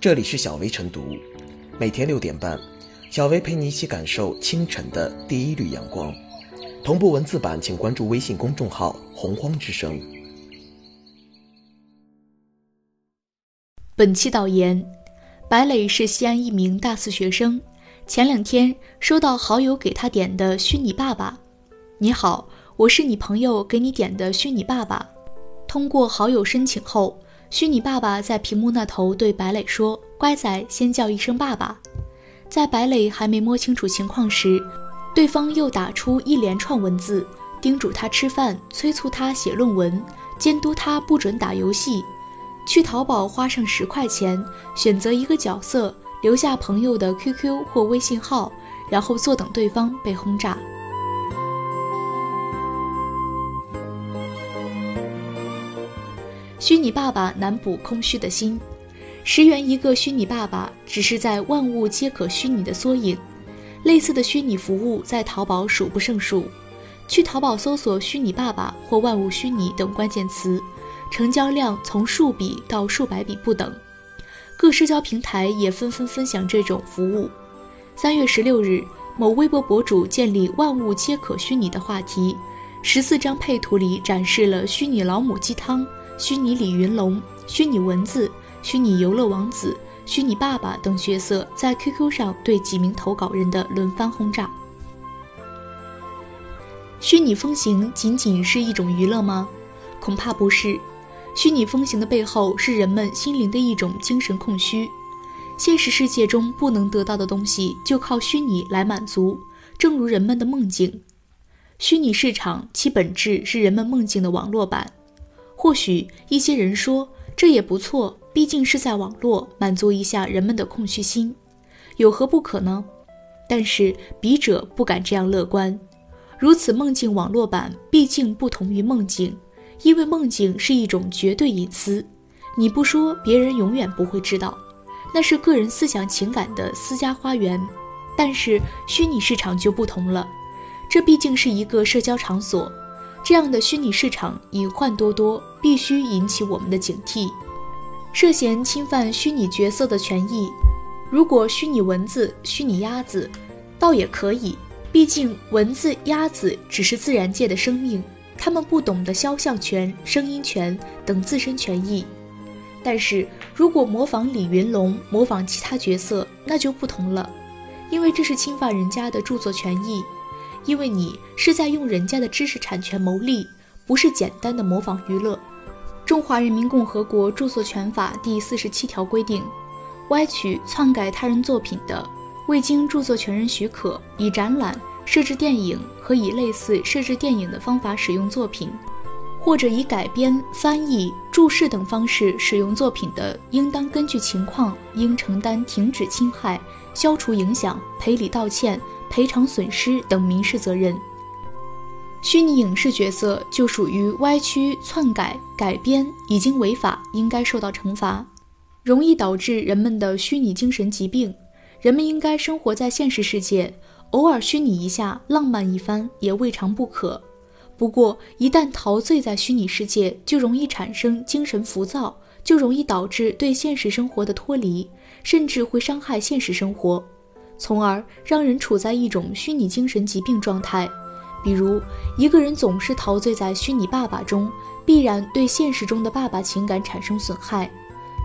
这里是小薇晨读，每天六点半，小薇陪你一起感受清晨的第一缕阳光。同步文字版，请关注微信公众号“洪荒之声”。本期导言：白磊是西安一名大四学生，前两天收到好友给他点的虚拟爸爸。你好，我是你朋友给你点的虚拟爸爸。通过好友申请后。虚拟爸爸在屏幕那头对白磊说：“乖仔，先叫一声爸爸。”在白磊还没摸清楚情况时，对方又打出一连串文字，叮嘱他吃饭，催促他写论文，监督他不准打游戏，去淘宝花上十块钱，选择一个角色，留下朋友的 QQ 或微信号，然后坐等对方被轰炸。虚拟爸爸难补空虚的心，十元一个虚拟爸爸，只是在万物皆可虚拟的缩影。类似的虚拟服务在淘宝数不胜数，去淘宝搜索“虚拟爸爸”或“万物虚拟”等关键词，成交量从数笔到数百笔不等。各社交平台也纷纷分享这种服务。三月十六日，某微博博主建立“万物皆可虚拟”的话题，十四张配图里展示了虚拟老母鸡汤。虚拟李云龙、虚拟蚊子、虚拟游乐王子、虚拟爸爸等角色在 QQ 上对几名投稿人的轮番轰炸。虚拟风行仅仅是一种娱乐吗？恐怕不是。虚拟风行的背后是人们心灵的一种精神空虚。现实世界中不能得到的东西，就靠虚拟来满足。正如人们的梦境，虚拟市场其本质是人们梦境的网络版。或许一些人说这也不错，毕竟是在网络满足一下人们的空虚心，有何不可呢？但是笔者不敢这样乐观。如此梦境网络版毕竟不同于梦境，因为梦境是一种绝对隐私，你不说别人永远不会知道，那是个人思想情感的私家花园。但是虚拟市场就不同了，这毕竟是一个社交场所。这样的虚拟市场隐患多多，必须引起我们的警惕。涉嫌侵犯虚拟角色的权益，如果虚拟蚊子、虚拟鸭子，倒也可以，毕竟蚊子、鸭子只是自然界的生命，它们不懂得肖像权、声音权等自身权益。但是如果模仿李云龙、模仿其他角色，那就不同了，因为这是侵犯人家的著作权益。因为你是在用人家的知识产权牟利，不是简单的模仿娱乐。中华人民共和国著作权法第四十七条规定，歪曲、篡改他人作品的，未经著作权人许可，以展览、设置电影和以类似设置电影的方法使用作品，或者以改编、翻译、注释等方式使用作品的，应当根据情况，应承担停止侵害、消除影响、赔礼道歉。赔偿损失等民事责任。虚拟影视角色就属于歪曲、篡改、改编，已经违法，应该受到惩罚，容易导致人们的虚拟精神疾病。人们应该生活在现实世界，偶尔虚拟一下，浪漫一番也未尝不可。不过，一旦陶醉在虚拟世界，就容易产生精神浮躁，就容易导致对现实生活的脱离，甚至会伤害现实生活。从而让人处在一种虚拟精神疾病状态，比如一个人总是陶醉在虚拟爸爸中，必然对现实中的爸爸情感产生损害。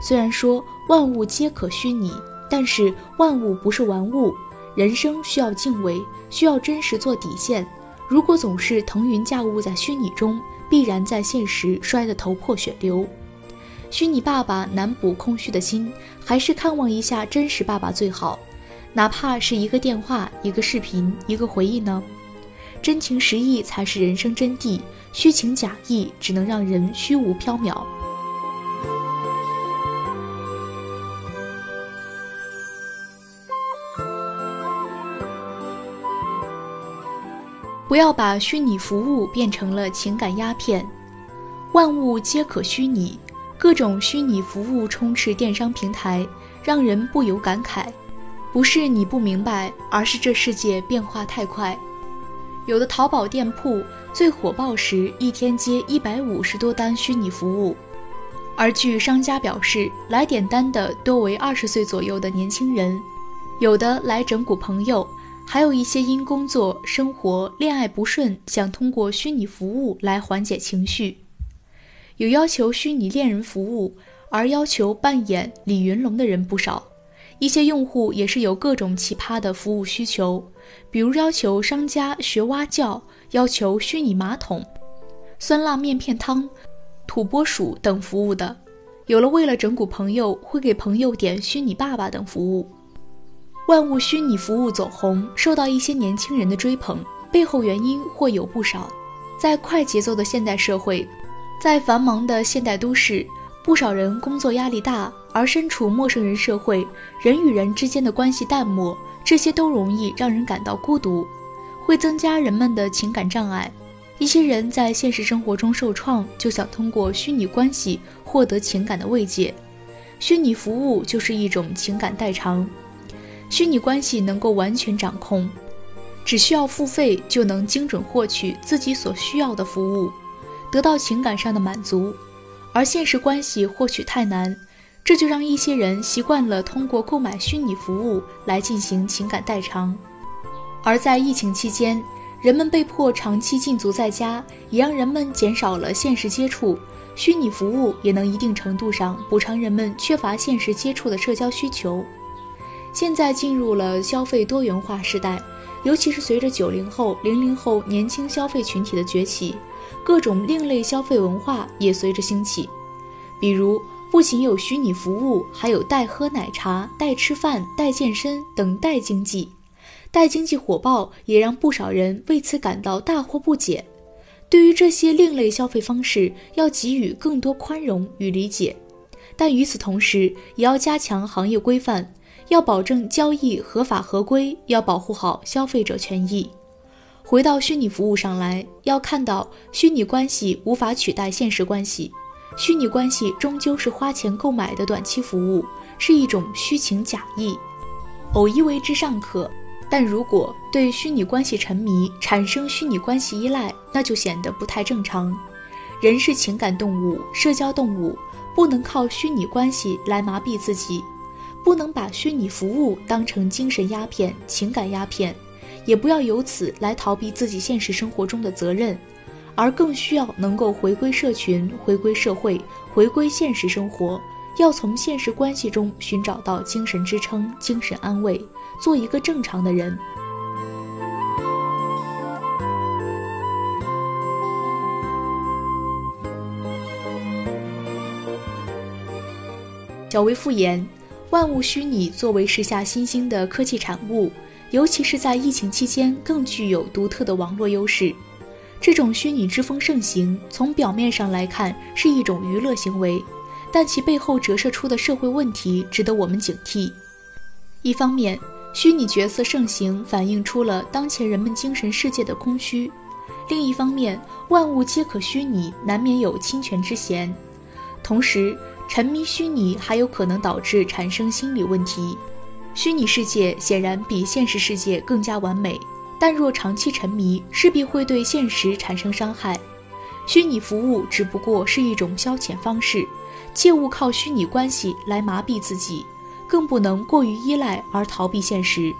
虽然说万物皆可虚拟，但是万物不是玩物，人生需要敬畏，需要真实做底线。如果总是腾云驾雾在虚拟中，必然在现实摔得头破血流。虚拟爸爸难补空虚的心，还是看望一下真实爸爸最好。哪怕是一个电话、一个视频、一个回忆呢？真情实意才是人生真谛，虚情假意只能让人虚无缥缈。不要把虚拟服务变成了情感鸦片。万物皆可虚拟，各种虚拟服务充斥电商平台，让人不由感慨。不是你不明白，而是这世界变化太快。有的淘宝店铺最火爆时，一天接一百五十多单虚拟服务，而据商家表示，来点单的多为二十岁左右的年轻人，有的来整蛊朋友，还有一些因工作、生活、恋爱不顺，想通过虚拟服务来缓解情绪。有要求虚拟恋人服务，而要求扮演李云龙的人不少。一些用户也是有各种奇葩的服务需求，比如要求商家学蛙叫，要求虚拟马桶、酸辣面片汤。土拨鼠等服务的，有了为了整蛊朋友会给朋友点虚拟爸爸等服务，万物虚拟服务走红，受到一些年轻人的追捧，背后原因或有不少。在快节奏的现代社会，在繁忙的现代都市，不少人工作压力大，而身处陌生人社会，人与人之间的关系淡漠，这些都容易让人感到孤独，会增加人们的情感障碍。一些人在现实生活中受创，就想通过虚拟关系获得情感的慰藉。虚拟服务就是一种情感代偿。虚拟关系能够完全掌控，只需要付费就能精准获取自己所需要的服务，得到情感上的满足。而现实关系获取太难，这就让一些人习惯了通过购买虚拟服务来进行情感代偿。而在疫情期间，人们被迫长期禁足在家，也让人们减少了现实接触。虚拟服务也能一定程度上补偿人们缺乏现实接触的社交需求。现在进入了消费多元化时代，尤其是随着九零后、零零后年轻消费群体的崛起，各种另类消费文化也随着兴起。比如，不仅有虚拟服务，还有代喝奶茶、代吃饭、代健身等代经济。代经济火爆，也让不少人为此感到大惑不解。对于这些另类消费方式，要给予更多宽容与理解，但与此同时，也要加强行业规范，要保证交易合法合规，要保护好消费者权益。回到虚拟服务上来，要看到虚拟关系无法取代现实关系，虚拟关系终究是花钱购买的短期服务，是一种虚情假意，偶一为之尚可。但如果对虚拟关系沉迷，产生虚拟关系依赖，那就显得不太正常。人是情感动物，社交动物，不能靠虚拟关系来麻痹自己，不能把虚拟服务当成精神鸦片、情感鸦片，也不要由此来逃避自己现实生活中的责任，而更需要能够回归社群、回归社会、回归现实生活。要从现实关系中寻找到精神支撑、精神安慰，做一个正常的人。小薇复言，万物虚拟作为时下新兴的科技产物，尤其是在疫情期间，更具有独特的网络优势。这种虚拟之风盛行，从表面上来看是一种娱乐行为。但其背后折射出的社会问题值得我们警惕。一方面，虚拟角色盛行，反映出了当前人们精神世界的空虚；另一方面，万物皆可虚拟，难免有侵权之嫌。同时，沉迷虚拟还有可能导致产生心理问题。虚拟世界显然比现实世界更加完美，但若长期沉迷，势必会对现实产生伤害。虚拟服务只不过是一种消遣方式。切勿靠虚拟关系来麻痹自己，更不能过于依赖而逃避现实。